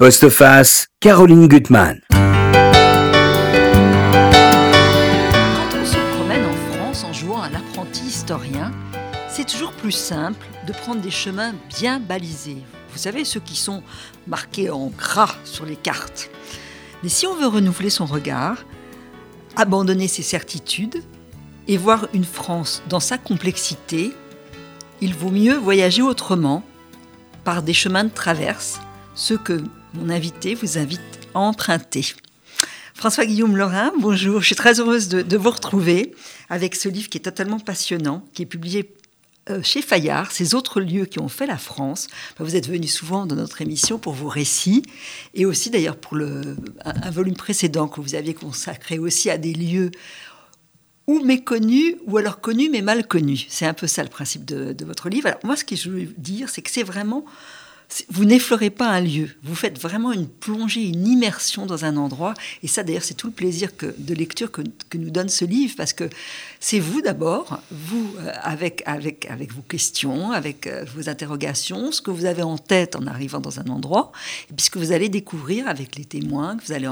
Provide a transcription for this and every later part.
Postface, Caroline Gutmann. Quand on se promène en France en jouant à l'apprenti historien, c'est toujours plus simple de prendre des chemins bien balisés. Vous savez, ceux qui sont marqués en gras sur les cartes. Mais si on veut renouveler son regard, abandonner ses certitudes et voir une France dans sa complexité, il vaut mieux voyager autrement, par des chemins de traverse, ceux que mon invité vous invite à emprunter. François-Guillaume Lorrain, bonjour. Je suis très heureuse de, vous retrouver avec ce livre qui est totalement passionnant, qui est publié euh, chez Fayard, ces autres lieux qui ont fait la France. Vous êtes venu souvent dans notre émission pour vos récits et aussi d'ailleurs pour un, volume précédent que vous aviez consacré aussi à des lieux ou méconnus ou alors connus mais mal connus. C'est un peu ça le principe de, de votre livre. Alors moi ce que je veux dire c'est que c'est vraiment vous n'effleurez pas un lieu, vous faites vraiment une plongée, une immersion dans un endroit. Et ça, d'ailleurs, c'est tout le plaisir que, de lecture que, nous donne ce livre, parce que c'est vous d'abord, vous, euh, avec, avec, avec vos questions, avec euh, vos interrogations, ce que vous avez en tête en arrivant dans un endroit, et puis ce que vous allez découvrir avec les témoins que vous allez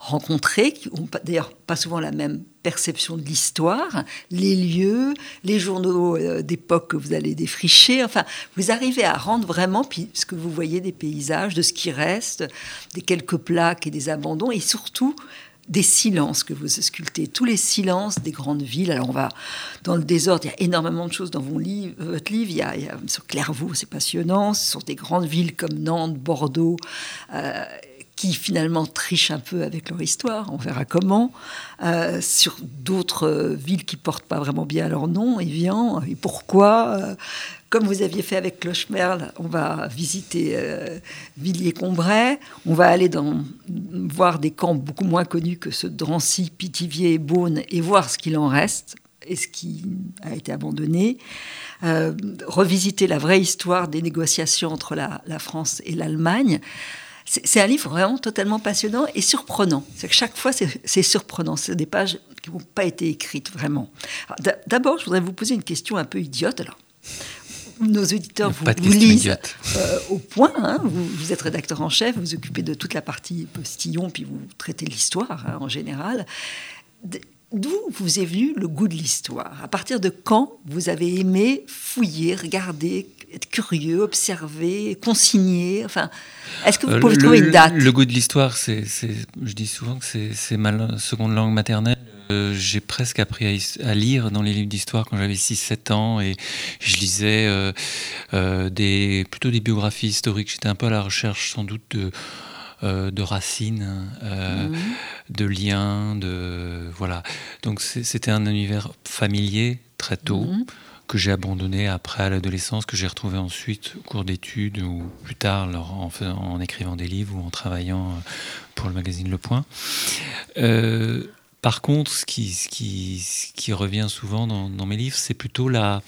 rencontrer, qui n'ont d'ailleurs pas souvent la même perception de l'histoire, les lieux, les journaux euh, d'époque que vous allez défricher. Enfin, vous arrivez à rendre vraiment, puisque vous voyez des paysages, de ce qui reste, des quelques plaques et des abandons, et surtout des silences que vous sculptez, tous les silences des grandes villes. Alors on va dans le désordre, il y a énormément de choses dans votre livre. Il y a, sur Clairvaux, c'est passionnant. Ce sont des grandes villes comme Nantes, Bordeaux. Euh, qui finalement trichent un peu avec leur histoire, on verra comment, euh, sur d'autres euh, villes qui portent pas vraiment bien leur nom, Evian, et pourquoi. Euh, comme vous aviez fait avec Clochemerle, on va visiter Villiers-Combray, on va aller voir des camps beaucoup moins connus que ceux de Drancy, Pithiviers et Beaune, et voir ce qu'il en reste et ce qui a été abandonné. revisiter la vraie histoire des négociations entre la France et l'Allemagne. C'est un livre vraiment totalement passionnant et surprenant. C'est que chaque fois, c'est surprenant. C'est des pages qui n'ont pas été écrites vraiment. D'abord, je voudrais vous poser une question un peu idiote. Alors, nos auditeurs vous, lisent euh, au point. Hein. Vous, êtes rédacteur en chef, vous, vous occupez de toute la partie postillon, puis vous traitez l'histoire hein, en général. D'où vous est venu le goût de l'histoire? À partir de quand vous avez aimé fouiller, regarder, être curieux, observer, consigner Enfin, est-ce que vous euh, pouvez trouver une date? Le goût de l'histoire, c'est, je dis souvent que c'est ma seconde langue maternelle. Euh, j'ai presque appris à, lire dans les livres d'histoire quand j'avais 6-7 ans et je lisais euh, des, plutôt des biographies historiques. J'étais un peu à la recherche sans doute de, de racines, mmh. de liens, de voilà. Donc c'était un univers familier très tôt. Mmh que j'ai abandonné après à l'adolescence, que j'ai retrouvé ensuite au cours d'études ou plus tard en, en, écrivant des livres ou en travaillant euh, pour le magazine Le Point. Euh, par contre, ce qui, ce qui, qui, revient souvent dans, mes livres, c'est plutôt la,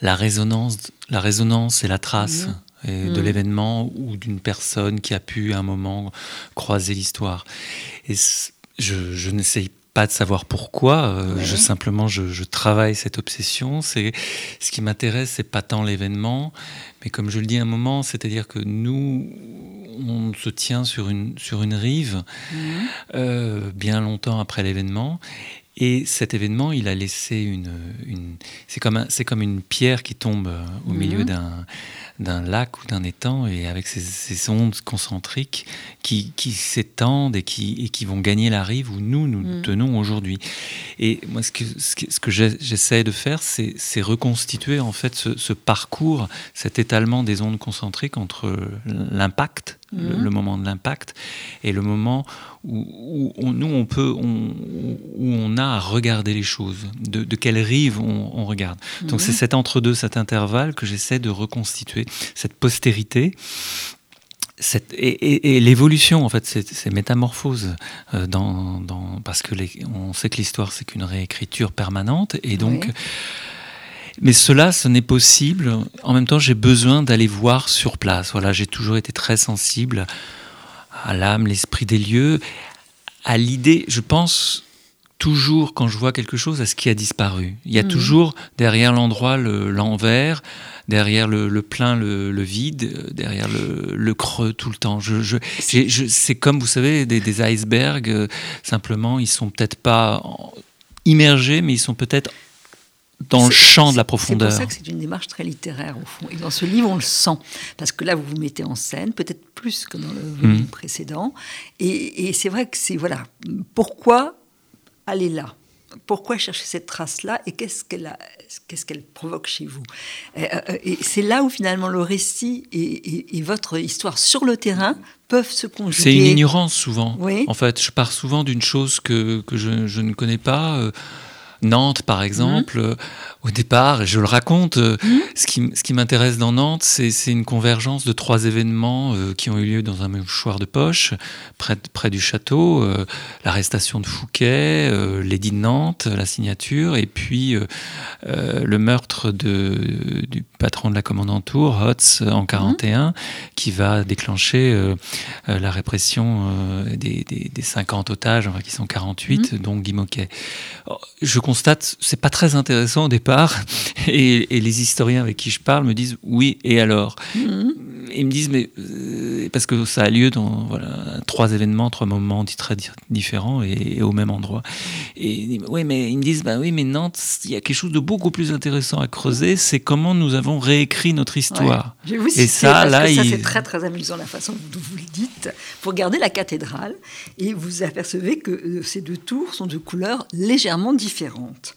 la, résonance, la résonance et la trace. Mmh. de mmh. l'événement ou d'une personne qui a pu à un moment croiser l'histoire. Et je, je n'essaye pas de savoir pourquoi. Euh, je simplement, je, travaille cette obsession. C'est ce qui m'intéresse, c'est pas tant l'événement, mais comme je le dis à un moment, c'est-à-dire que nous, on se tient sur une sur une rive mhm. euh, bien longtemps après l'événement. Et cet événement, il a laissé une, une c'est comme c'est comme une pierre qui tombe au milieu mhm. d'un d'un lac ou d'un étang et avec ces, ondes concentriques qui, s'étendent et qui, et qui vont gagner la rive où nous, nous mm. tenons aujourd'hui. Et moi, ce que, ce que j'essaie de faire, c'est reconstituer en fait ce, parcours, cet étalement des ondes concentriques entre l'impact, le, mm. moment de l'impact, et le moment où, nous, on peut, où on a à regarder les choses, de, quelle rive on, regarde. Donc c'est mm. cet entre-deux, cet intervalle que j'essaie de reconstituer cette postérité. Cette, et, l'évolution, en fait, ces métamorphoses, euh, dans, dans, parce que les, on sait que l'histoire, c'est qu'une réécriture permanente, et donc. Mais cela, ce n'est possible. En même temps, j'ai besoin d'aller voir sur place. Voilà, j'ai toujours été très sensible à l'âme, l'esprit des lieux, à l'idée. Je pense toujours, quand je vois quelque chose, à ce qui a disparu. Il y a Mhm. toujours derrière l'endroit le- l'envers, derrière le, le plein le, le vide, derrière le, le creux tout le temps. Je, je, j'ai- je- c'est comme, vous savez, des, des icebergs, euh, simplement, ils sont peut-être pas immergés, mais ils sont peut-être dans le C'est- champ de la C'est profondeur. pour ça que c'est une démarche très littéraire, au fond. Et dans ce livre, on le sent. Parce que là, vous vous mettez en scène, peut-être plus que dans le volume Mhm. précédent. Et, et c'est vrai que c'est. Voilà. Pourquoi aller là? Pourquoi chercher cette trace-là? Et qu'est-ce qu'elle qu'est-ce qu'elle provoque chez vous? Et, euh, et c'est là où finalement le récit et, et- et votre histoire sur le terrain peuvent se conjuguer. C'est une ignorance souvent. Oui. En fait, je pars souvent d'une chose que, que je, je ne connais pas. Nantes, par exemple, euh, au départ, je le raconte, euh, ce qui, m- ce qui m'intéresse dans Nantes, c'est une convergence de trois événements euh, qui ont eu lieu dans un mouchoir de poche, près, du château, euh, l'arrestation de Fouquet, euh, l'édit de Nantes, la signature, et puis le meurtre de, du patron de la commandantour, Hotz, en 41, qui va déclencher la répression des, des, des 50 otages, enfin, qui sont 48, dont Guy Moquet. Je constate, c'est pas très intéressant au départ, et, les historiens avec qui je parle me disent oui, et alors? Mhm. Ils me disent, mais euh, parce que ça a lieu dans voilà, trois événements, trois moments très di- différents et, et au même endroit. Et oui, mais ils me disent, bah oui, mais Nantes, il y a quelque chose de beaucoup plus intéressant à creuser, c'est comment nous avons réécrit notre histoire. Ouais. Je vais vous Et ça, parce là, que ça, il- c'est très très amusant la façon dont vous le dites. Vous regardez la cathédrale et vous apercevez que euh, ces deux tours sont de couleurs légèrement différentes.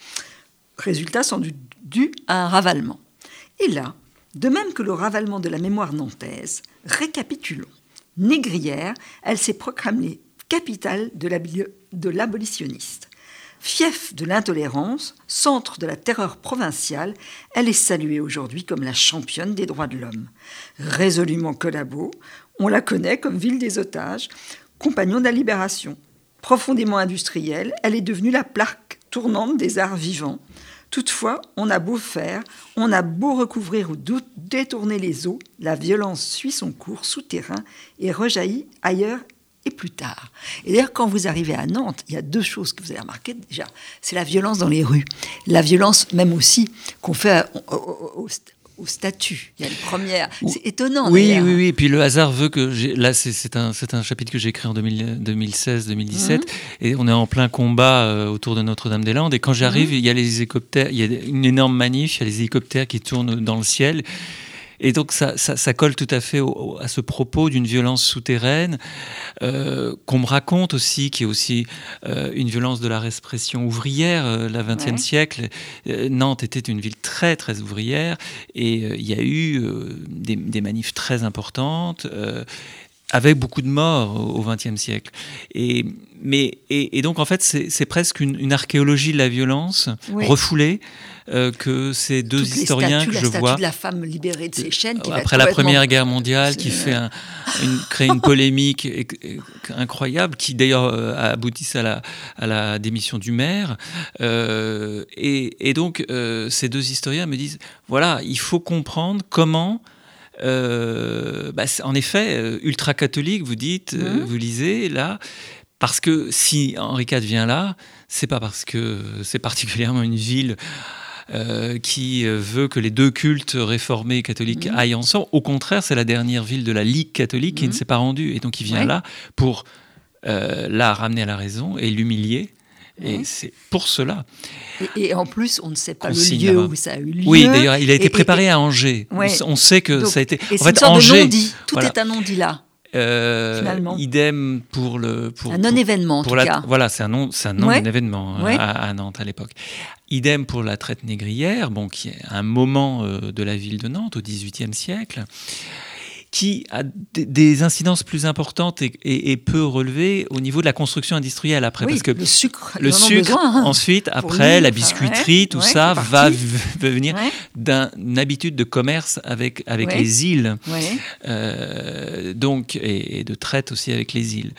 Résultat sans doute dû à un ravalement. Et là, de même que le ravalement de la mémoire nantaise, récapitulons. Négrière, elle s'est proclamée capitale de l'abolitionniste. Fief de l'intolérance, centre de la terreur provinciale, elle est saluée aujourd'hui comme la championne des droits de l'homme. Résolument collabo, on la connaît comme ville des otages, compagnon de la libération. Profondément industrielle, elle est devenue la plaque tournante des arts vivants. Toutefois, on a beau faire, on a beau recouvrir ou détourner les eaux, la violence suit son cours souterrain et rejaillit ailleurs et plus tard. Et d'ailleurs, quand vous arrivez à Nantes, il y a deux choses que vous avez remarquées. Déjà, c'est la violence dans les rues. La violence même aussi qu'on fait au, au- au- au statut. Il y a une première. C'est étonnant. Oui, oui, oui. Et puis le hasard veut que là, c'est un, chapitre que j'ai écrit en 2016-2017, et on est en plein combat euh, autour de Notre-Dame-des-Landes. Et quand j'arrive, il y a les hélicoptères, il y a une énorme manif, il y a les hélicoptères qui tournent dans le ciel. Et donc ça, ça, ça colle tout à fait au- à ce propos d'une violence souterraine euh, qu'on me raconte aussi, qui est aussi euh, une violence de la répression ouvrière. Euh, la XXe Ouais. siècle, euh, Nantes était une ville très très ouvrière et il y a eu des, des manifs très importantes. avec beaucoup de morts au XXe siècle. Et, mais, et, et donc, en fait, c'est c'est presque une, une archéologie de la violence Oui. refoulée euh, que ces deux Toutes historiens statues, que la je statue vois de la femme libérée de ses chaînes. Qui après la Première Guerre mondiale, qui fait un- une, crée une polémique incroyable, qui d'ailleurs euh, a abouti à la, à la démission du maire. Euh, et, et donc, euh, ces deux historiens me disent, voilà, il faut comprendre comment... bah, en effet, ultra catholique, vous dites, Mhm. vous lisez là, parce que si Henri IV vient là, c'est pas parce que c'est particulièrement une ville euh, qui euh, veut que les deux cultes réformés et catholiques Mhm. aillent ensemble. Au contraire, c'est la dernière ville de la Ligue catholique qui Mhm. ne s'est pas rendue. Et donc il vient Ouais. là pour euh, la ramener à la raison et l'humilier. Et Mhm. c'est pour cela. Et, et en plus, on ne sait pas le lieu où ça a eu lieu. Oui, d'ailleurs, il a été Et- et- préparé à Angers. On Ouais. s- On, sait que Donc, ça a été. En fait, Angers. Tout voilà. est un non-dit là. Euh, idem pour le. Pour, un pour- non-événement, en pour tout la- cas. Voilà, c'est un nom, c'est un nom Ouais. événement hein, Ouais. à, à Nantes à l'époque. Idem pour la traite négrière, bon, qui est un moment euh, de la ville de Nantes au XVIIIe siècle, qui a des, incidences plus importantes et, et- et peu relevées au niveau de la construction industrielle après, oui, parce que le sucre, le en sucre, besoin, hein. ensuite, après, lui, la biscuiterie, ouais, tout ouais, ça va, venir Ouais, d'une habitude de commerce avec, avec les îles. Euh, donc, et, et de traite aussi avec les îles.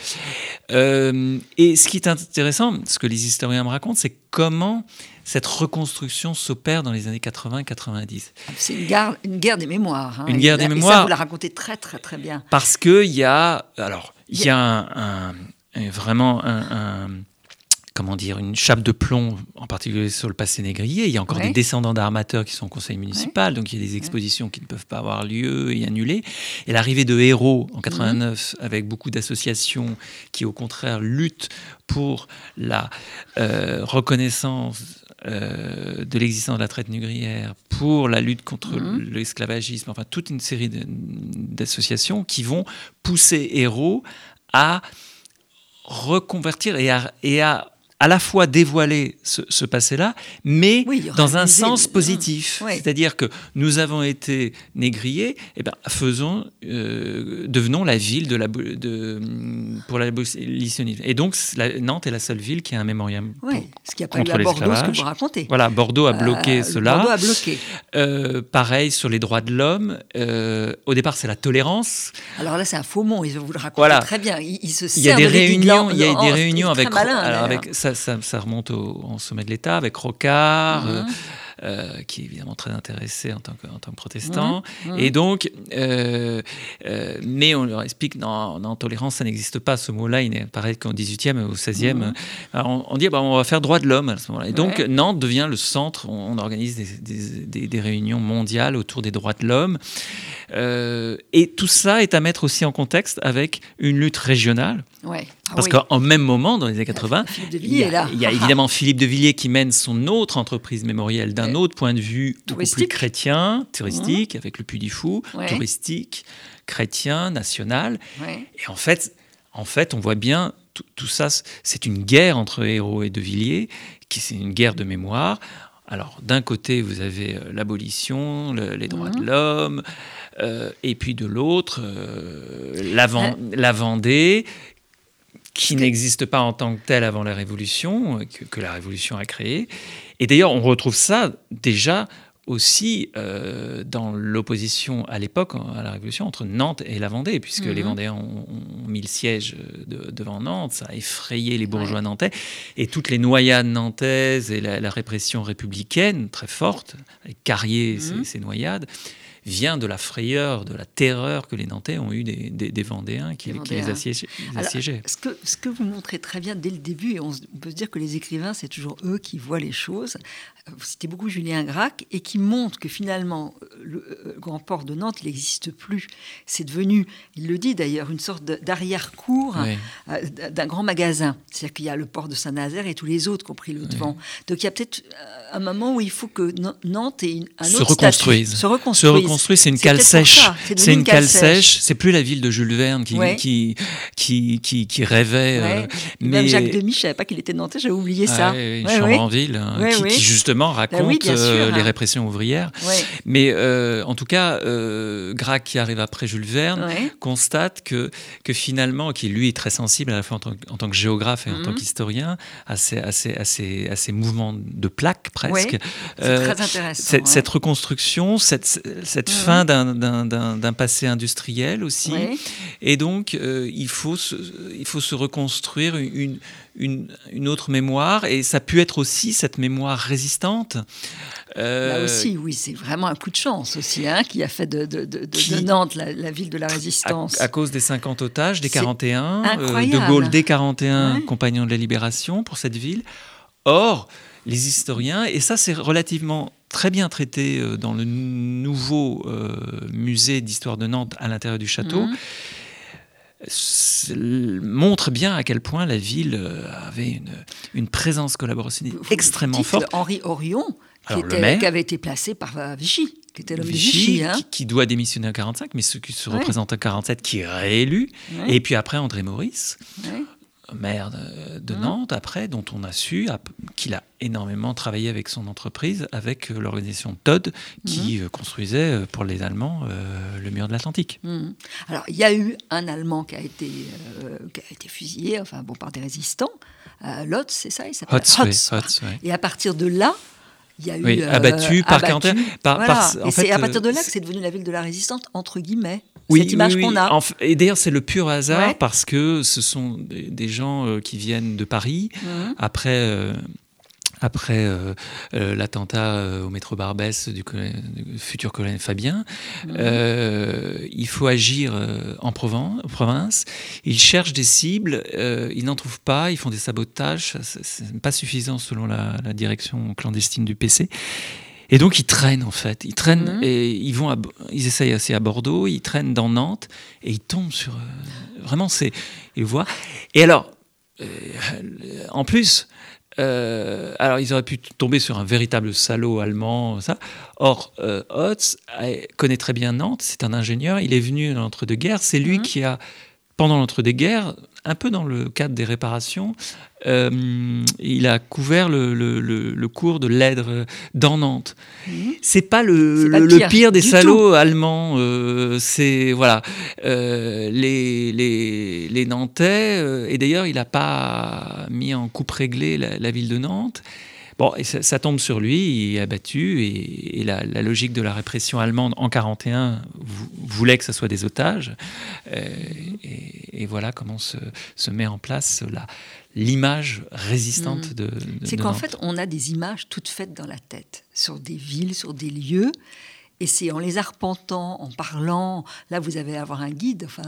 Euh, et ce qui est intéressant, ce que les historiens me racontent, c'est comment cette reconstruction s'opère dans les années 80-90. C'est une guerre, une guerre des mémoires. hein. Une Et guerre des et mémoires. ça, vous la racontez très, très, très bien. Parce qu'il y a, alors, il y a un, un- un- vraiment un, un- comment dire, une chape de plomb, en particulier sur le passé négrier. Il y a encore des descendants d'armateurs qui sont au conseil municipal, donc il y a des expositions qui ne peuvent pas avoir lieu et annulées. Et l'arrivée de héros en 89, mhm. avec beaucoup d'associations qui, au contraire, luttent pour la euh, reconnaissance euh, de l'existence de la traite négrière, pour la lutte contre mhm. l'esclavagisme, enfin toute une série d'associations qui vont pousser Héros à reconvertir et et à à la fois dévoiler ce, passé-là, mais dans un sens positif. C'est-à-dire que nous avons été négriers, et eh ben, faisons, euh, devenons la ville de la, de, pour l'abolitionnisme. Et donc, Nantes est la seule ville qui a un mémorial oui, ce qui a pas eu à Bordeaux, ce que vous racontez. Voilà, Bordeaux a bloqué euh, cela. Bordeaux a bloqué. Euh, pareil sur les droits de l'homme. au départ, c'est la tolérance. Alors là, c'est un faux mot. Ils vous le raconter très bien. Il, se il y a des réunions, il y a des réunions avec, alors avec ça, ça, remonte au, sommet de l'État avec Rocard. Euh, euh, qui est évidemment très intéressé en tant que, en tant que protestant. Et donc, euh, mais on leur explique, non, non tolérance, ça n'existe pas. Ce mot-là, il pareil qu'au 18e, au 16e. on, dit, bah, on va faire droit de l'homme à ce moment-là. Et donc, Nantes devient le centre, on, organise des, des, des, réunions mondiales autour des droits de l'homme. et tout ça est à mettre aussi en contexte avec une lutte régionale. Ouais. Ah Parce qu'en même moment, dans les années 80, il y, a, il y a évidemment Philippe de Villiers qui mène son autre entreprise mémorielle d'un autre point de vue, beaucoup plus chrétien, touristique, avec le Puy du Fou, touristique, chrétien, national. Et en fait, en fait, on voit bien tout, ça, c'est une guerre entre Héros et de Villiers, qui c'est une guerre de mémoire. Alors, d'un côté, vous avez euh, l'abolition, les droits de l'homme, euh, et puis de l'autre, euh, la, la Vendée, qui n'existe pas en tant que tel avant la Révolution, que, la Révolution a créé. Et d'ailleurs, on retrouve ça déjà aussi euh, dans l'opposition à l'époque, à la Révolution, entre Nantes et la Vendée, puisque les mhm. Vendéens ont, mis le siège devant Nantes, ça a effrayé les bourgeois nantais, et toutes les noyades nantaises et la, répression républicaine très forte, avec Carrier, mhm. ces noyades, vient de la frayeur, de la terreur que les Nantais ont eu des, des, Vendéens qui, les assiégeaient. ce, que, ce que vous montrez très bien dès le début, et on, peut se dire que les écrivains, c'est toujours eux qui voient les choses, vous citez beaucoup Julien Gracq, et qui montre que finalement, le, euh, grand port de Nantes, n'existe plus. C'est devenu, il le dit d'ailleurs, une sorte d'arrière-cour euh, d'un grand magasin. C'est-à-dire qu'il y a le port de Saint-Nazaire et tous les autres qui ont pris le devant. Donc il y a peut-être euh, un moment où il faut que Nantes ait un autre se reconstruise. se reconstruise construit, c'est une cale sèche. C'est une, cale sèche. C'est plus la ville de Jules Verne qui, qui, qui, qui, qui, rêvait. Euh, mais... Même Jacques Demy, je savais pas qu'il était nantais, j'avais oublié ça. Oui, en ville, hein, qui, justement bah raconte euh, les hein. répressions ouvrières. Mais euh, en tout cas, Grac, qui arrive après Jules Verne, constate que, que finalement, qui lui est très sensible à la fois en tant, que géographe et en tant mhm. qu'historien, à ces, à, ces, à, ces, à ces mouvements de plaques presque. Très intéressant. Cette, reconstruction, cette, cette mhm. fin d'un passé industriel aussi. Et donc, il, faut se, il faut se reconstruire une, une, une, autre mémoire, et ça a pu être aussi cette mémoire résistante. Euh, Là aussi, oui, c'est vraiment un coup de chance aussi, hein, qui a fait de, de, de, Nantes la, ville de la résistance. À, cause des 50 otages, des 41, euh, de Gaulle des 41, compagnons de la libération pour cette ville. Or, les historiens, et ça c'est relativement très bien traité euh, dans le nouveau musée d'histoire de Nantes à l'intérieur du château, mhm montre bien à quel point la ville euh, avait une, une présence collaborative extrêmement forte. Henri Orion, qui, avait été placé par euh, Vichy, qui était l'homme de Vichy. Hein. Qui, doit démissionner en 45, mais ce qui se représente en 47, qui est réélu. Et puis après, André Maurice maire de, mmh. Nantes, après, dont on a su qu'il a énormément travaillé avec son entreprise, avec euh, l'organisation TOD, qui mmh. euh, construisait euh, pour les Allemands le mur de l'Atlantique. Mmh. Alors, il y a eu un Allemand qui a été, qui a été fusillé, enfin, bon, par des résistants. Lotz, c'est ça, il s'appelle Hotz. Et à partir de là, il y a eu abattu par abattu, et c'est à partir de là que c'est devenu la ville de la résistance entre guillemets oui, cette image qu'on a. et d'ailleurs, c'est le pur hasard parce que ce sont des, gens euh, qui viennent de Paris. Mhm. Après, euh, après euh, euh, l'attentat euh, au métro Barbès du, futur colonel Fabien. Mhm. il faut agir en province. Ils cherchent des cibles, ils n'en trouvent pas, ils font des sabotages, c'est pas suffisant selon la, direction clandestine du PC. Et donc ils traînent en fait, ils traînent mhm. et ils vont, ils essayent assez à Bordeaux, ils traînent dans Nantes et ils tombent sur vraiment c'est ils voient. Et alors en plus, euh, alors, ils auraient pu tomber sur un véritable salaud allemand, ça. Or, euh, Hotz connaît très bien Nantes, c'est un ingénieur, il est venu dans l'entre-deux-guerres, c'est lui mhm. qui a, pendant l'entre-deux-guerres, un peu dans le cadre des réparations, euh, il a couvert le, cours de l'Aidre dans Nantes. Mhm. C'est pas le, pire, des salauds allemands. Euh, c'est voilà euh, les, les, Nantais. et d'ailleurs, il n'a pas mis en coupe réglée la ville de Nantes. Bon, et ça, tombe sur lui, il est abattu, et, la, logique de la répression allemande en 41 voulait que ce soit des otages. Euh, et, voilà comment se, met en place l'image résistante mm. de, de, C'est qu'en fait, on a des images toutes faites dans la tête, sur des villes, sur des lieux. Et c'est en les arpentant, en parlant. Là, vous avez à avoir un guide. Enfin,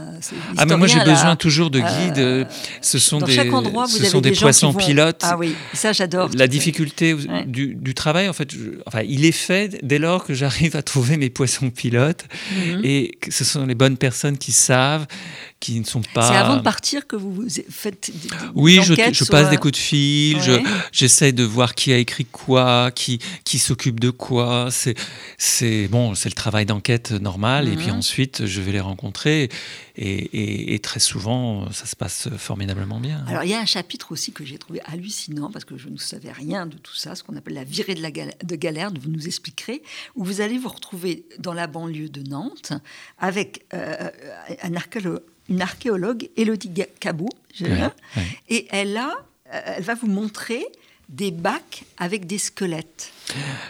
ah, mais moi, j'ai besoin toujours de guides. Euh, ce sont des, ce sont des, poissons pilotes. Ah oui, ça, j'adore. La difficulté du, travail, en fait, enfin, il est fait dès lors que j'arrive à trouver mes poissons pilotes mhm. et que ce sont les bonnes personnes qui savent qui ne sont pas. C'est avant de partir que vous faites. Des, oui, je, je, passe des coups de fil, j'essaie de voir qui a écrit quoi, qui, qui s'occupe de quoi. C'est, c'est bon, c'est le travail d'enquête normal. Et puis mhm. ensuite, je vais les rencontrer. Et, et, très souvent, ça se passe formidablement bien. Alors, il y a un chapitre aussi que j'ai trouvé hallucinant, parce que je ne savais rien de tout ça, ce qu'on appelle la virée de, la de Galerne, vous nous expliquerez, où vous allez vous retrouver dans la banlieue de Nantes avec euh, un archéologue une archéologue, Elodie Cabot, et elle, a, euh, elle va vous montrer des bacs avec des squelettes.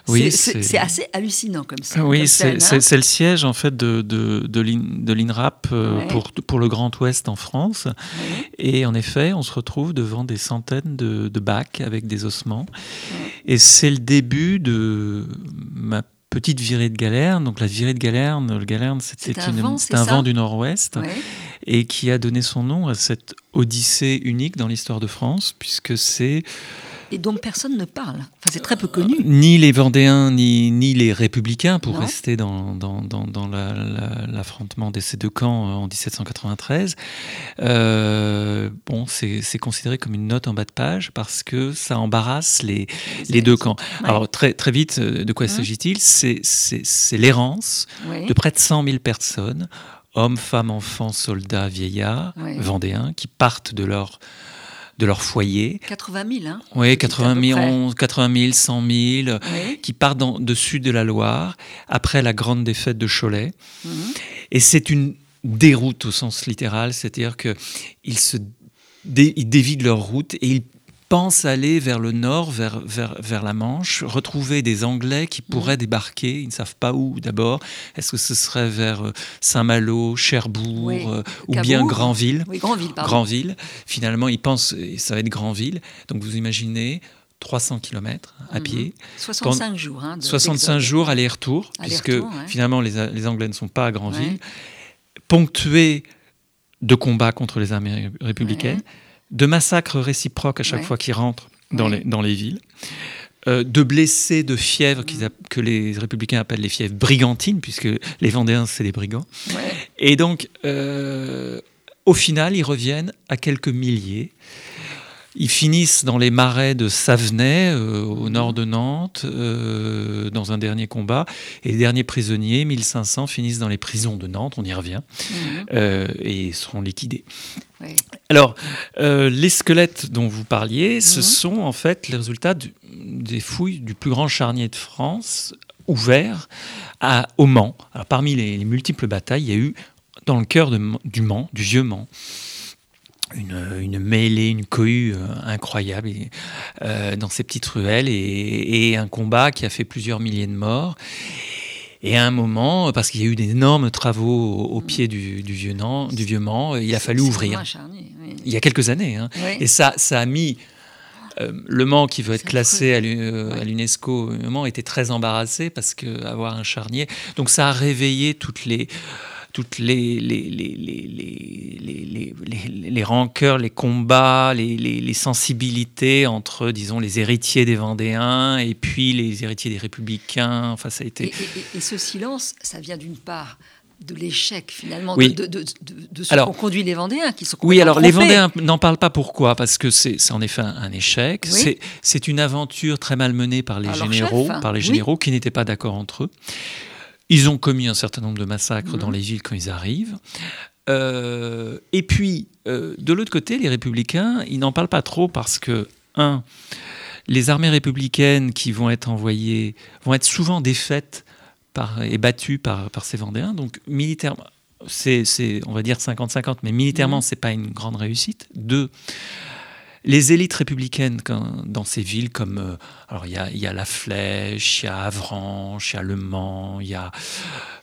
Oui, c'est assez hallucinant comme ça. Oui, c'est le siège en fait de, de, de l'INRAP euh, pour, pour le Grand Ouest en France. Et en effet, on se retrouve devant des centaines de, de bacs avec des ossements. Et c'est le début de ma petite virée de Galerne. Donc la virée de Galerne, le Galerne, c'était un, vent, un vent du nord-ouest et qui a donné son nom à cette odyssée unique dans l'histoire de France, puisque c'est et dont personne ne parle. Enfin, c'est très peu connu. Ni les Vendéens, ni, ni les Républicains, pour rester dans, dans, dans, l'affrontement de ces deux camps euh, en 1793. Euh, bon, c'est considéré comme une note en bas de page parce que ça embarrasse les, les deux camps. Alors, très, très vite, euh, de quoi hein s'agit-il? C'est l'errance de près de 100 000 personnes hommes, femmes, enfants, soldats, vieillards, vendéens, qui partent de leur de leur foyer. 80 000, hein Oui, 80 000, 80 000, 100 000, qui partent dans, de sud de la Loire, après la grande défaite de Cholet. Mhm. Et c'est une déroute au sens littéral, c'est-à-dire qu'ils se ils dévident leur route et ils pensent aller vers le nord, vers, vers, vers la Manche, retrouver des Anglais qui pourraient mmh. débarquer. Ils ne savent pas où d'abord. Est-ce que ce serait vers euh, Saint-Malo, Cherbourg euh, ou bien Granville? Oui, Granville, pardon. Granville. Finalement, ils pensent que ça va être Granville. Donc vous imaginez 300 km à mmh. pied. 65 jours. Hein, 65 jours aller-retour, puisque finalement les, les, Anglais ne sont pas à Granville. Ponctués de combats contre les armées républicaines de massacres réciproques à chaque fois qu'ils rentrent dans, les, dans les villes, euh, de blessés de fièvres que les républicains appellent les fièvres brigantines, puisque les Vendéens, c'est des brigands. Et donc, euh, au final, ils reviennent à quelques milliers. Ils finissent dans les marais de Savenay, euh, au nord de Nantes, euh, dans un dernier combat. Et les derniers prisonniers, 1500, finissent dans les prisons de Nantes, on y revient, euh, et seront liquidés. Alors, les squelettes dont vous parliez, ce mhm. sont en fait les résultats des fouilles du plus grand charnier de France, ouvert à, au Mans. Alors, parmi les, multiples batailles, il y a eu dans le cœur du Mans, du vieux Mans, une, mêlée, une cohue euh, incroyable euh, dans ces petites ruelles et, un combat qui a fait plusieurs milliers de morts. Et à un moment, parce qu'il y a eu d'énormes travaux au, pied du, vieux du vieux Mans, il a fallu ouvrir. Il y a quelques années. Hein. Et ça, ça a mis le Mans, qui veut être classé à l'UNESCO, le Mans était très embarrassé parce que avoir un charnier. Donc ça a réveillé toutes les toutes les, les, les, les, les, rancœurs, les combats, les, sensibilités entre, disons, les héritiers des Vendéens et puis les héritiers des Républicains. Enfin, ça a été... Et, ce silence, ça vient d'une part de l'échec finalement de, de, de, de, ce qu'ont conduit les Vendéens qui sont oui alors les Vendéens n'en parlent pas. Pourquoi? Parce que c'est en effet un, échec. C'est une aventure très mal menée par les généraux par les généraux qui n'étaient pas d'accord entre eux. Ils ont commis un certain nombre de massacres dans mhm. les villes quand ils arrivent. Euh, et puis, euh, de l'autre côté, les républicains, ils n'en parlent pas trop parce que, un, les armées républicaines qui vont être envoyées vont être souvent défaites par, et battues par, par ces Vendéens. Donc, militairement, c'est, on va dire 50-50, mais militairement, ce mhm. c'est pas une grande réussite. Deux, les élites républicaines dans ces villes comme euh, alors il y a, la Flèche, il y a Avranches, il y a Le Mans, il y a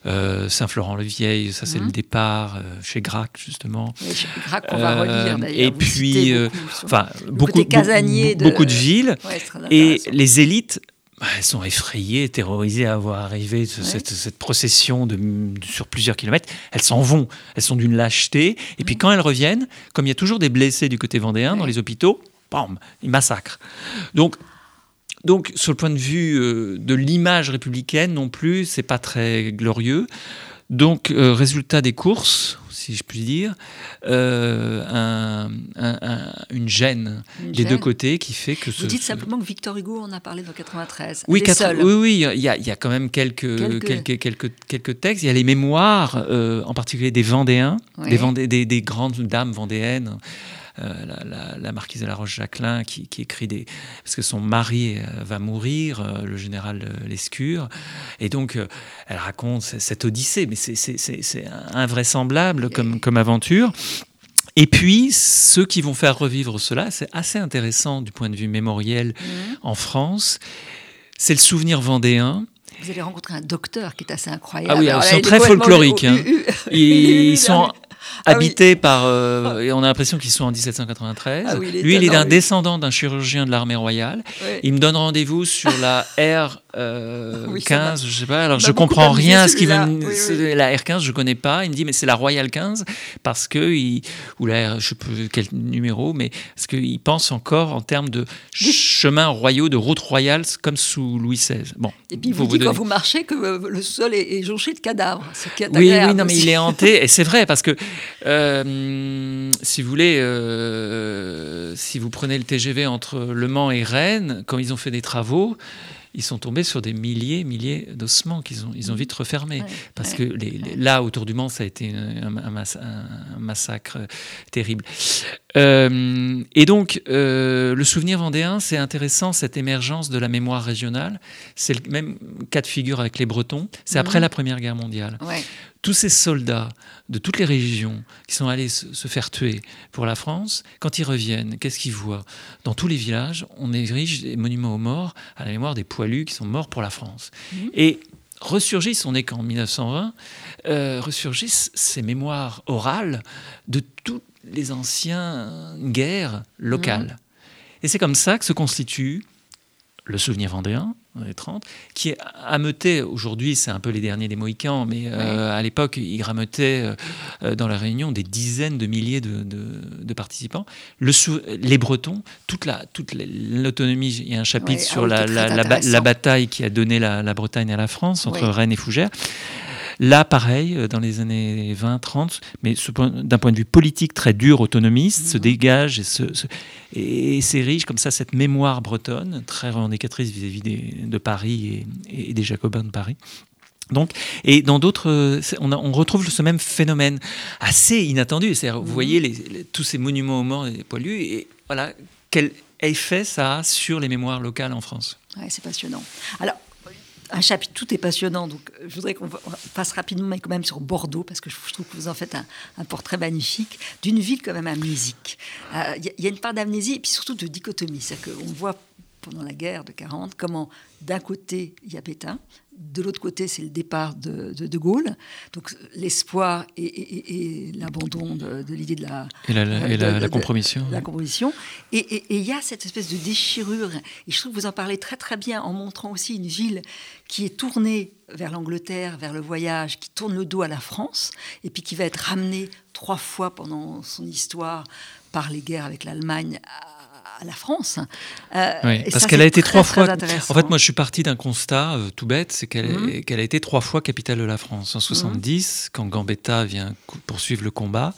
euh, Saint-Florent-le-Vieil, ça c'est le mhm. départ euh, chez Grac justement. chez Grac on va relire d'ailleurs. Et puis enfin beaucoup, de, beaucoup de villes et les élites elles sont effrayées, terrorisées à voir arriver cette, procession de, sur plusieurs kilomètres. Elles s'en vont, elles sont d'une lâcheté. Et puis quand elles reviennent, comme il y a toujours des blessés du côté vendéen dans les hôpitaux, bam, ils massacrent. Donc, donc sur le point de vue euh, de l'image républicaine non plus, c'est pas très glorieux. Donc, euh, résultat des courses, si je puis dire, euh, une gêne des deux côtés qui fait que... Vous dites simplement que Victor Hugo en a parlé dans 93. Oui, oui, oui, il y, a, il y a quand même quelques, quelques... quelques, quelques, textes. Il y a les mémoires, euh, en particulier des Vendéens, des, Vendé, des, des, grandes dames vendéennes. Euh, la, marquise de la Roche-Jacquelin qui, écrit des... Parce que son mari euh, va mourir, euh, le général Lescure, et donc elle raconte cette odyssée, mais c'est invraisemblable comme, comme aventure. Et puis, ceux qui vont faire revivre cela, c'est assez intéressant du point de vue mémoriel mmh. en France, c'est le souvenir vendéen. Vous allez rencontrer un docteur qui est assez incroyable. Ah oui, ils sont très folkloriques. Hein. Ils, sont ah habités par. Euh, et on a l'impression qu'ils sont en 1793. Ah lui, il est un descendant d'un chirurgien de l'armée royale. Il me donne rendez-vous sur la R 15, euh, je sais pas. Alors je comprends rien à ce qu'il veut. La R15, je connais pas. Il me dit mais c'est la Royale 15 parce que il, ou la R, je sais pas quel numéro, mais parce qu'il pense encore en termes de chemins royaux, de routes royales comme sous Louis XVI. Bon. Et puis il vous, dit quand vous marchez que euh, le sol est, jonché de cadavres. Oui, oui, non, mais il est hanté et c'est vrai parce que euh, si vous voulez, si vous prenez le TGV entre Le Mans et Rennes, quand ils ont fait des travaux ils sont tombés sur des milliers, milliers d'ossements qu'ils ont, ils ont vite refermés. parce que les, là, autour du Mans, ça a été un, massacre terrible. Euh, et donc, euh, le souvenir vendéen, c'est intéressant, cette émergence de la mémoire régionale. C'est le même cas de figure avec les Bretons. C'est après mhm. la Première Guerre mondiale tous ces soldats de toutes les régions qui sont allés se, faire tuer pour la France, quand ils reviennent, qu'est-ce qu'ils voient? Dans tous les villages, on érige des monuments aux morts à la mémoire des poilus qui sont morts pour la France. Mhm. Et ressurgissent, on n'est qu'en 1920, euh, ressurgissent ces mémoires orales de toutes les anciennes guerres locales. Mhm. Et c'est comme ça que se constitue le souvenir vendéen, dans les 30, qui est ameuté, aujourd'hui c'est un peu les derniers des Mohicans, mais euh, à l'époque il rameutait euh, euh, dans la Réunion des dizaines de milliers de, participants. Le les Bretons, toute l'autonomie, toute il y a un chapitre sur ah la, bataille qui a donné la, Bretagne à la France, entre Rennes et Fougères. Là, pareil, euh, dans les années 20-30, mais d'un point de vue politique très dur, autonomiste, se mhm. dégage et, s'érige comme ça cette mémoire bretonne, très revendicatrice vis-à-vis de Paris et, des Jacobins de Paris. Donc, et dans d'autres, on, on, retrouve ce même phénomène assez inattendu. cest vous mhm. voyez les, tous ces monuments aux morts et poilus, et voilà, quel effet ça a sur les mémoires locales en France? Ouais, c'est passionnant. Alors, un chapitre, tout est passionnant, donc je voudrais qu'on passe rapidement, mais quand même sur Bordeaux, parce que je trouve que vous en faites un, portrait magnifique, d'une ville quand même amnésique. Euh, il y, a une part d'amnésie, et puis surtout de dichotomie. C'est-à-dire qu'on voit pendant la guerre de 40 comment d'un côté il y a Pétain, de l'autre côté, c'est le départ de De, Gaulle. Donc l'espoir et, l'abandon de, l'idée de la... Et la, compromission. la compromission. Et il y a cette espèce de déchirure. Et je trouve que vous en parlez très très bien en montrant aussi une ville qui est tournée vers l'Angleterre, vers le voyage, qui tourne le dos à la France, et puis qui va être ramenée trois fois pendant son histoire par les guerres avec l'Allemagne à la France. Euh, oui, parce qu'elle a été trois fois. En fait, moi, je suis parti d'un constat euh, tout bête, c'est qu'elle mhm. qu'elle a été trois fois capitale de la France. En 70, quand Gambetta vient poursuivre le combat.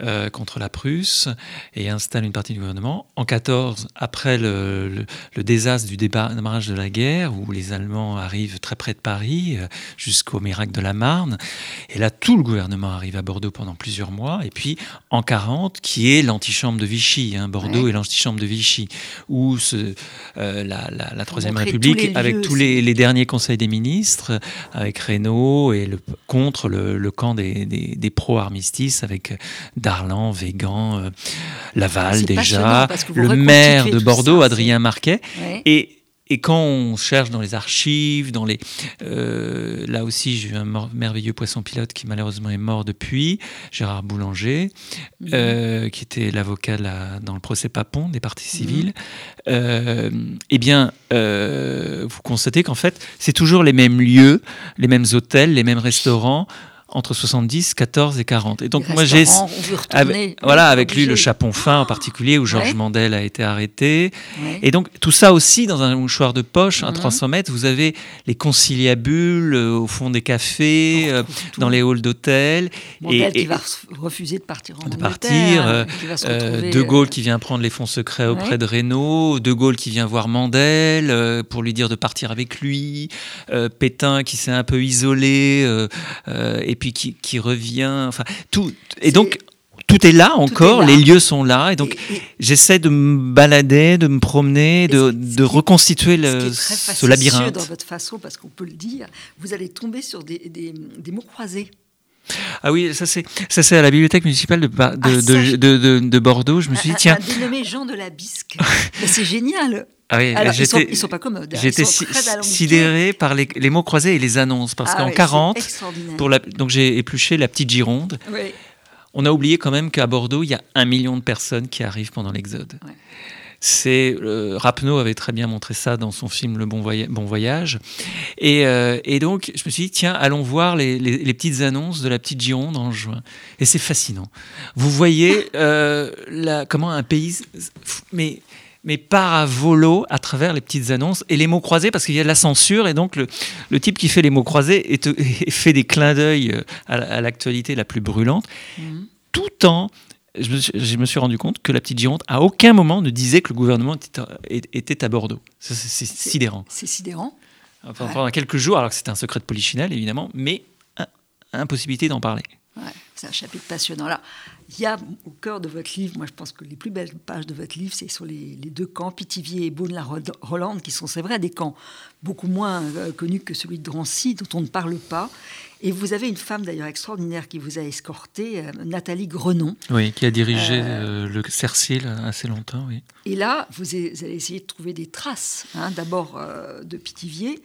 Euh, contre la Prusse et installe une partie du gouvernement. En 14, après le, désastre du démarrage de la guerre, où les Allemands arrivent très près de Paris, euh, jusqu'au miracle de la Marne, et là tout le gouvernement arrive à Bordeaux pendant plusieurs mois. Et puis en 40, qui est l'antichambre de Vichy, hein, Bordeaux est l'antichambre de Vichy, où ce, euh, la, Troisième République, avec tous les, derniers conseils des ministres, avec Reynaud et le, contre le, camp des, des, pro-armistices, avec Darlan, Végan, euh, Laval déjà, le maire de Bordeaux, Adrien Marquet. Et et quand on cherche dans les archives, dans les, euh, là aussi j'ai eu un merveilleux poisson pilote qui malheureusement est mort depuis, Gérard Boulanger, mhm. euh, qui était l'avocat dans le procès Papon des parties mhm. civiles. eh bien, vous constatez qu'en fait c'est toujours les mêmes lieux, les mêmes hôtels, les mêmes restaurants entre 70, 14 et 40. Et donc moi j'ai voilà avec lui le chapon fin en particulier où Georges Mandel a été arrêté. Et donc tout ça aussi dans un mouchoir de poche à 300 mhm. mètres, vous avez les conciliabules euh, au fond des cafés, euh, dans les halls d'hôtel. et, qui va refuser de partir en de partir. Euh, de Gaulle qui vient prendre les fonds secrets auprès de Renault. De Gaulle qui vient voir Mandel pour lui dire de partir avec lui. Pétain qui s'est un peu isolé et puis qui, revient. Enfin, tout. Et donc, tout est là encore, les lieux sont là, et donc j'essaie de me balader, de me promener, de, de reconstituer le, ce labyrinthe. dans votre façon, parce qu'on peut le dire, vous allez tomber sur des, des, des mots croisés. Ah oui, ça c'est ça c'est à la bibliothèque municipale de, de, ah, de, de, de Bordeaux. Je me suis dit tiens, un dénommé Jean de la Bisque. c'est génial. Ah oui, Alors, ils, sont, sont pas commodes. Hein. J'étais sidéré par les, les, mots croisés et les annonces parce ah qu'en 40, pour la, donc j'ai épluché la petite Gironde. Oui. On a oublié quand même qu'à Bordeaux, il y a un million de personnes qui arrivent pendant l'Exode. C'est euh, Rapneau avait très bien montré ça dans son film Le Bon, Voyage. Et, euh, et, donc, je me suis dit, tiens, allons voir les, les, petites annonces de la petite Gironde en juin. Et c'est fascinant. Vous voyez euh, la, comment un pays. Mais mais part à volo à travers les petites annonces et les mots croisés parce qu'il y a de la censure et donc le, le type qui fait les mots croisés fait des clins d'œil à, l'actualité la plus brûlante, mmh. tout en je me, suis, rendu compte que la petite Gironde, à aucun moment, ne disait que le gouvernement était à, Bordeaux. C'est sidérant. C'est sidérant. Enfin, Pendant quelques jours, alors que c'était un secret de polichinelle, évidemment, mais impossibilité d'en parler. c'est un chapitre passionnant. Là, il y a au cœur de votre livre, moi je pense que les plus belles pages de votre livre, c'est sur les, deux camps, Pithiviers et Beaune-la-Rolande, qui sont, c'est vrai, des camps beaucoup moins euh, connus que celui de Drancy, dont on ne parle pas. Et vous avez une femme d'ailleurs extraordinaire qui vous a escorté, euh, Nathalie Grenon. Oui, qui a dirigé euh, le Cercil assez longtemps, oui. Et là, vous, allez essayer de trouver des traces, hein, d'abord de Pithiviers.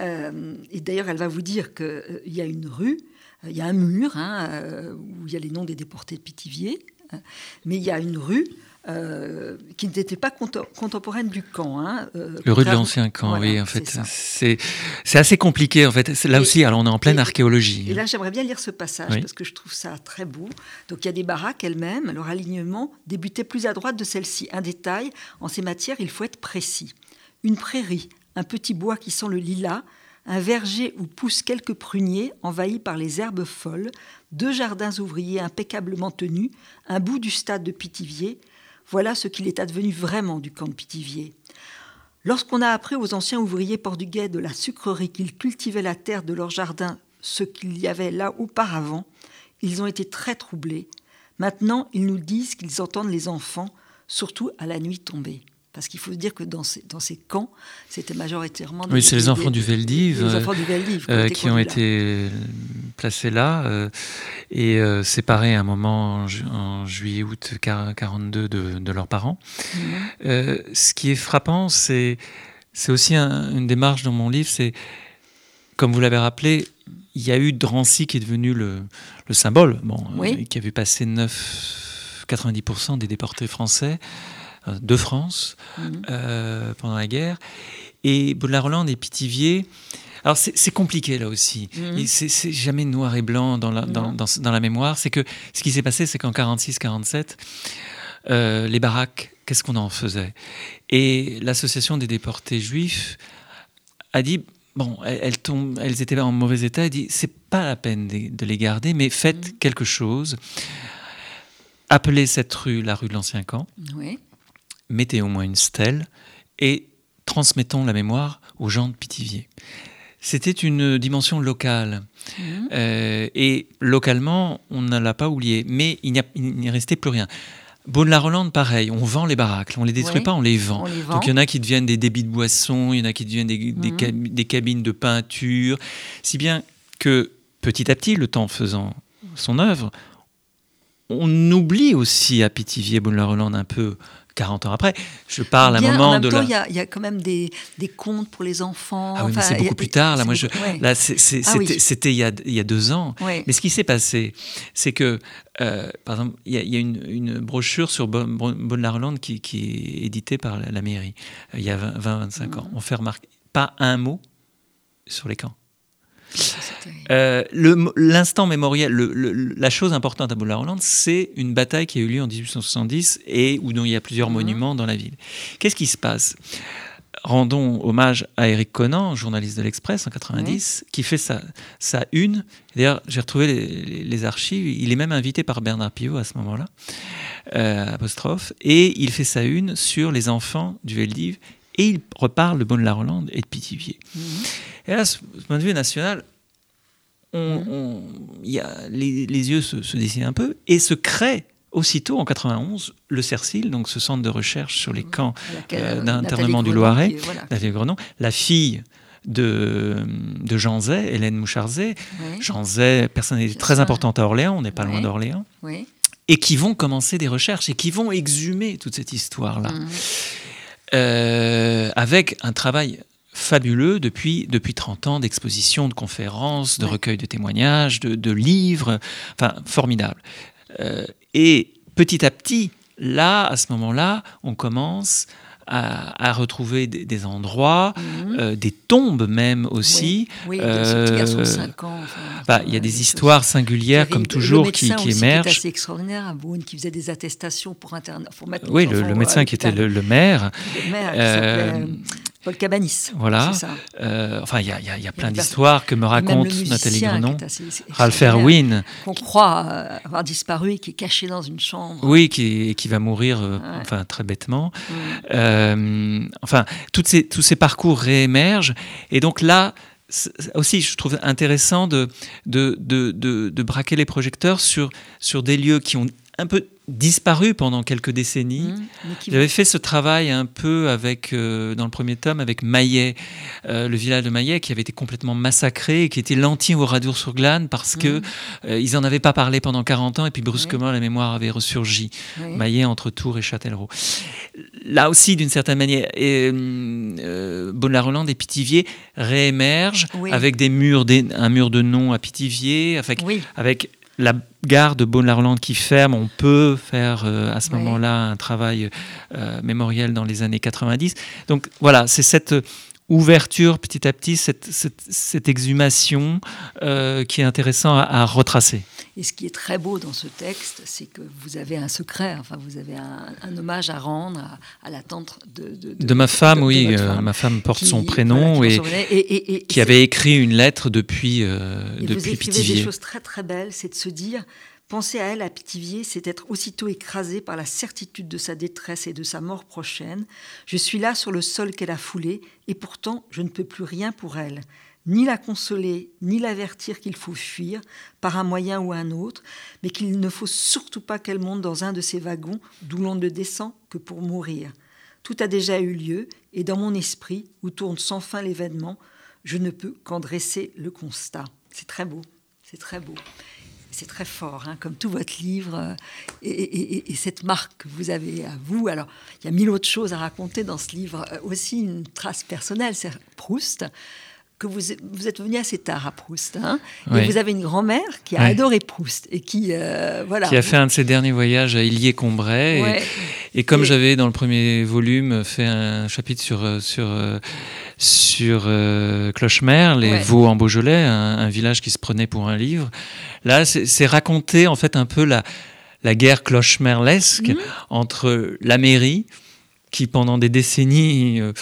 et d'ailleurs, elle va vous dire qu'il y a une rue il y a un mur hein, euh, où il y a les noms des déportés de Pithiviers, hein. mais il y a une rue euh, qui n'était pas contemporaine du camp. Hein, euh, le rue de l'ancien camp, oui, en fait. C'est assez compliqué, en fait. Là aussi, alors on est en pleine archéologie. Et là, j'aimerais bien lire ce passage parce que je trouve ça très beau. Donc, il y a des baraques elles-mêmes. Leur alignement débutait plus à droite de celle-ci. Un détail, en ces matières, il faut être précis. Une prairie, un petit bois qui sent le lilas, un verger où poussent quelques pruniers envahis par les herbes folles, deux jardins ouvriers impeccablement tenus, un bout du stade de Pithiviers, voilà ce qu'il est advenu vraiment du camp de Pithiviers. Lorsqu'on a appris aux anciens ouvriers portugais de la sucrerie qu'ils cultivaient la terre de leur jardin, ce qu'il y avait là auparavant, ils ont été très troublés. Maintenant, ils nous disent qu'ils entendent les enfants, surtout à la nuit tombée. Parce qu'il faut se dire que dans ces, dans ces camps, c'était majoritairement... Oui, c'est les enfants du Veldiv, euh, qui ont été placés là euh, et euh, séparés à un moment en, juillet-août 42 de, de, leurs parents. Mhm. ce qui est frappant, c'est aussi une démarche dans mon livre, c'est comme vous l'avez rappelé, il y a eu Drancy qui est devenu le, symbole, bon, oui. qui a vu passer 9, 90% des déportés français de France mhm. pendant la guerre. Et Baudelaire-Hollande et Pithiviers, alors c'est compliqué là aussi. Mhm. C'est jamais noir et blanc dans la, dans, dans, la mémoire. C'est que ce qui s'est passé, c'est qu'en 46-47, euh, les baraques, qu'est-ce qu'on en faisait? Et l'association des déportés juifs a dit bon, elles, tombent, elles étaient en mauvais état. Elle dit c'est pas la peine de, les garder, mais faites mhm. quelque chose. Appelez cette rue la rue de l'Ancien Camp. Mettez au moins une stèle et transmettons la mémoire aux gens de Pithiviers. C'était une dimension locale. Mhm. Euh, et localement, on ne l'a pas oublié. Mais il n'y restait plus rien. Beaune-la-Rolande, pareil, on vend les baraques, on les détruit pas, on les, vend. Donc il y en a qui deviennent des débits de boissons, il y en a qui deviennent des, mhm. cabines de peinture, si bien que petit à petit, le temps faisant son œuvre, on oublie aussi à Pithiviers, Beaune-la-Rolande un peu 40 ans après. Je parle à un moment en même de temps, Il y, y, a quand même des, des, contes pour les enfants. Ah oui, mais c'est beaucoup plus tard. Là, moi, je, là, c'était il, y a, il y a deux ans. Mais ce qui s'est passé, c'est que, euh, par exemple, il y a, une, une, brochure sur Bonne-la-Rolande qui, qui, est éditée par la, mairie euh, il y a 20-25 ans. Mhm. On fait remarquer pas un mot sur les camps. Euh, l'instant mémoriel, la chose importante à Boula-Hollande, c'est une bataille qui a eu lieu en 1870 et où il y a plusieurs mhm. monuments dans la ville. Qu'est-ce qui se passe? Rendons hommage à Eric Conan, journaliste de l'Express en 90, qui fait sa, sa une. D'ailleurs, j'ai retrouvé les, archives. Il est même invité par Bernard Pivot à ce moment-là, euh, apostrophe, et il fait sa une sur les enfants du Veldiv et il reparle de Bonne-la-Rolande et de Pithiviers. Mhm. Et là, ce point de vue national, on, y a, les, yeux se, dessinent un peu et se crée aussitôt en 91 le CERCIL, donc ce centre de recherche sur les camps euh, d'internement du Loiret, la fille de, de Jean Zay, Hélène Moucharzet. Jean Zay, personnalité très importante à Orléans, on n'est pas loin d'Orléans. Et qui vont commencer des recherches et qui vont exhumer toute cette histoire-là. Mhm. Euh, avec un travail fabuleux depuis, depuis 30 ans d'expositions, de conférences, de recueils de témoignages, de, livres, enfin formidable. Euh, et petit à petit, là, à ce moment-là, on commence à, retrouver des, endroits, mhm. euh, des tombes même aussi. Oui, euh, 5 ans. bah, il y a des histoires singulières, comme toujours, qui, qui émergent. Qui assez extraordinaire à Boone, qui faisait des attestations pour, internet, pour mettre Oui, le, médecin qui était le, maire. Le maire, euh, Paul Cabanis. Voilà. Euh, enfin, il y a, y a, plein d'histoires que me raconte Nathalie Grenon. Ralph Erwin. Qu'on croit euh, avoir disparu et qui est caché dans une chambre. Oui, qui, qui va mourir euh, enfin, très bêtement. Enfin, toutes ces, tous ces parcours réémergent. Et donc là, aussi, je trouve intéressant de, de, de, de, braquer les projecteurs sur, sur des lieux qui ont un peu disparu pendant quelques décennies. Mmh, J'avais fait ce travail un peu avec, euh, dans le premier tome, avec Maillet, euh, le village de Maillet, qui avait été complètement massacré, et qui était lenti au Radour-sur-Glane parce que mmh. euh, ils en avaient pas parlé pendant 40 ans, et puis brusquement la mémoire avait ressurgi. Maillet entre Tours et Châtellerault. Là aussi, d'une certaine manière, euh, Bonne-la-Rolande et Pithiviers réémergent avec des murs, des, un mur de nom à Pithiviers, avec, avec la gare de Beaune-la-Rolande qui ferme, on peut faire euh, à ce moment-là un travail euh, mémoriel dans les années 90. Donc voilà, c'est cette ouverture petit à petit, cette, cette, exhumation euh, qui est intéressant à, retracer. Et ce qui est très beau dans ce texte, c'est que vous avez un secret, enfin vous avez un, hommage à rendre à, la tante de, de, ma femme, oui, euh, ma femme porte son prénom et, et, qui avait écrit une lettre depuis, euh, depuis vous des choses très très belles, c'est de se dire Penser à elle, à Pithiviers, c'est être aussitôt écrasé par la certitude de sa détresse et de sa mort prochaine. Je suis là sur le sol qu'elle a foulé, et pourtant je ne peux plus rien pour elle, ni la consoler, ni l'avertir qu'il faut fuir, par un moyen ou un autre, mais qu'il ne faut surtout pas qu'elle monte dans un de ces wagons d'où l'on ne descend que pour mourir. Tout a déjà eu lieu, et dans mon esprit, où tourne sans fin l'événement, je ne peux qu'en dresser le constat. C'est très beau, c'est très beau c'est très fort, hein, comme tout votre livre euh, et, cette marque que vous avez à vous. Alors, il y a mille autres choses à raconter dans ce livre, euh, aussi une trace personnelle, c'est Proust. Que vous, vous êtes venu assez tard à Proust. Hein. Et vous avez une grand-mère qui a adoré Proust et qui, euh, voilà. Qui a fait un de ses derniers voyages à Illier-Combray. et- Ouais. Et comme Et- j'avais dans le premier volume fait un chapitre sur euh, sur euh, sur euh, Clochemer, les Ouais. Vaux en Beaujolais, un, un village qui se prenait pour un livre. Là, c'est raconter en fait un peu la la guerre clochemerlesque Mhm. entre la mairie qui pendant des décennies euh,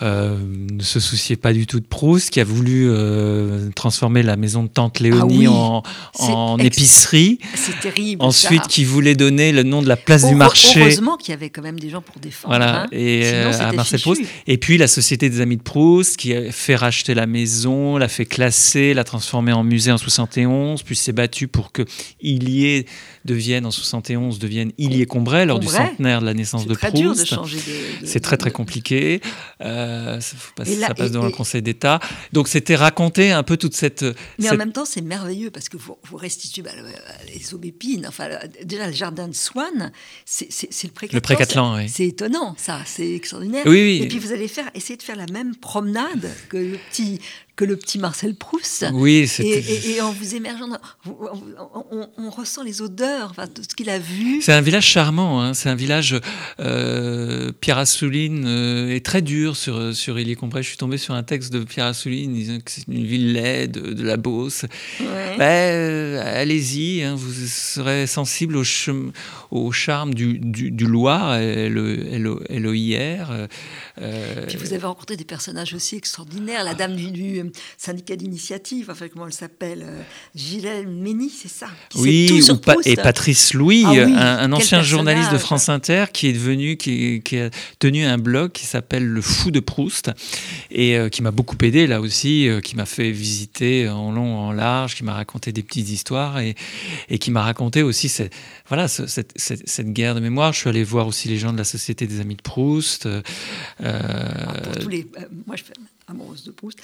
euh, ne se souciait pas du tout de Proust, qui a voulu euh, transformer la maison de Tante Léonie Ah oui. en, épicerie. C'est terrible. Ensuite, ça. qui voulait donner le nom de la place du marché. Heureusement qu'il y avait quand même des gens pour défendre. Voilà, hein. et Sinon, euh, à c'était Marcel fichu. Proust. Et puis la Société des Amis de Proust, qui a fait racheter la maison, l'a fait classer, l'a transformée en musée en 71, puis s'est battu pour que Illier devienne en 71 devienne Illier Combray lors du centenaire de la naissance de très Proust. changer de. de- C'est très très compliqué. Euh, ça, faut passer- Et là- ça passe et- devant le et- Conseil d'État. Donc c'était raconter un peu toute cette. Mais en même temps, c'est merveilleux parce que vous, vous restituez bah, le- les aubépines. Enfin, le- déjà, le jardin de Swann, c'est le pré Le Pré-Catelan, oui. C'est étonnant, ça. C'est extraordinaire. Oui, oui. Et puis, vous allez faire, essayer de faire la même promenade que le petit, que le petit Marcel Proust. Oui, Et, et- et en vous émergeant, on, on- on ressent les odeurs, enfin, tout ce qu'il a vu. C'est un village charmant, hein. c'est un village. Euh, Pierre Assouline euh, est très dur sur, sur Combray. Je suis tombé sur un texte de Pierre Assouline disant que c'est une ville laide, de, de la Beauce. Ouais. Ben, euh, Allez-y, hein, vous serez sensible au, au charme du, du, du Loir, L-O-I-R. euh, Puis vous avez rencontré des personnages aussi extraordinaires. La dame du, du, syndicat d'initiative, enfin comment elle s'appelle euh, Gilles Mény, c'est ça qui Oui, tout ou sur Pa- Proust. et Patrice Louis, Ah oui, un, ancien journaliste de. France Inter qui est devenu, qui, qui a tenu un blog qui s'appelle Le Fou de Proust et euh, qui m'a beaucoup aidé là aussi, euh, qui m'a fait visiter en long, en large, qui m'a raconté des petites histoires et, et qui m'a raconté aussi cette, voilà, ce- cette, cette- cette guerre de mémoire. Je suis allé voir aussi les gens de la Société des Amis de Proust. euh, Ah, pour tous les, moi, je amoureuse de Proust.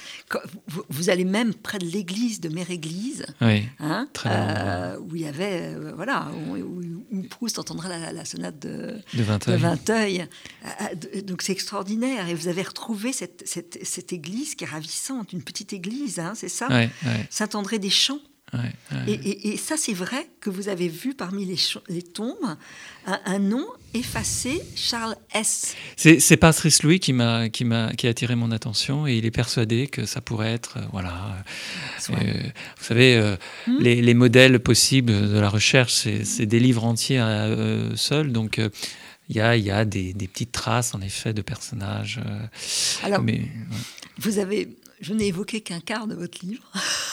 Vous, allez même près de l'église de Mère-Église, oui. hein, euh, où il y avait, euh, voilà, où, où- où Proust entendra la, la sonate de, De 20 de Vinteuil. Ah, Donc c'est extraordinaire. Et vous avez retrouvé cette, cette, cette église qui est ravissante, une petite église, hein, c'est ça Ouais, ouais, Saint-André Et, et- et ça, c'est vrai que vous avez vu parmi les, tombes un, un nom effacé, Charles S. C'est Patrice Louis qui m'a qui m'a qui a attiré mon attention et il est persuadé que ça pourrait être euh, voilà euh, vous savez euh, Hmm. les, les modèles possibles de la recherche c'est des livres entiers à eux seuls donc il y a, y a des, des petites traces en effet de personnages Alors, mais vous avez, je n'ai évoqué qu'un quart de votre livre,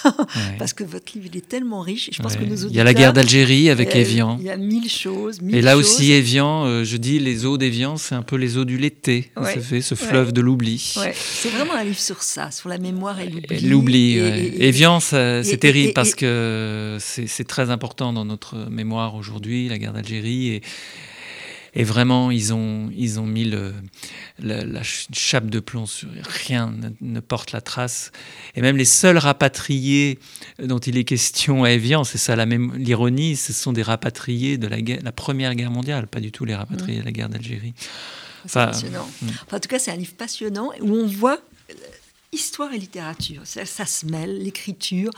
ouais, parce que votre livre, il est tellement riche. et Je pense ouais. que nos auditeurs. il y a la guerre d'Algérie avec euh, Évian Il y a mille choses. mille et là choses. aussi Évian euh, je dis les eaux d'Évian c'est un peu les eaux du Lété Ouais. ça fait ce fleuve de l'oubli c'est vraiment un livre sur ça, sur la mémoire et l'oubli. L'oubli. Et- c'est terrible et- parce que c'est c'est très important dans notre mémoire aujourd'hui, la guerre d'Algérie. Et, et vraiment, ils ont, ils ont mis le, la, la ch- chape de plomb sur rien ne, ne porte la trace. Et même les seuls rapatriés dont il est question à Évian, c'est ça la même- l'ironie, ce sont des rapatriés de la, guerre- la Première Guerre mondiale, pas du tout les rapatriés de la guerre d'Algérie. Enfin, passionnant. mm. Enfin, en tout cas, c'est un livre passionnant où on voit euh, histoire et littérature. Ça, ça se mêle, l'écriture,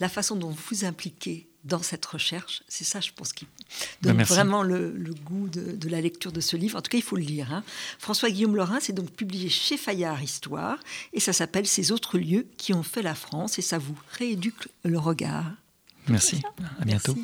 la façon dont vous vous impliquez dans cette recherche. C'est ça, je pense, qui ben, donne vraiment le, goût de, la lecture de ce livre. En tout cas, il faut le lire. Hein. François-Guillaume Lorrain, c'est donc publié chez Fayard Histoire, et ça s'appelle Ces autres lieux qui ont fait la France, et ça vous rééduque le regard. Merci, à bientôt.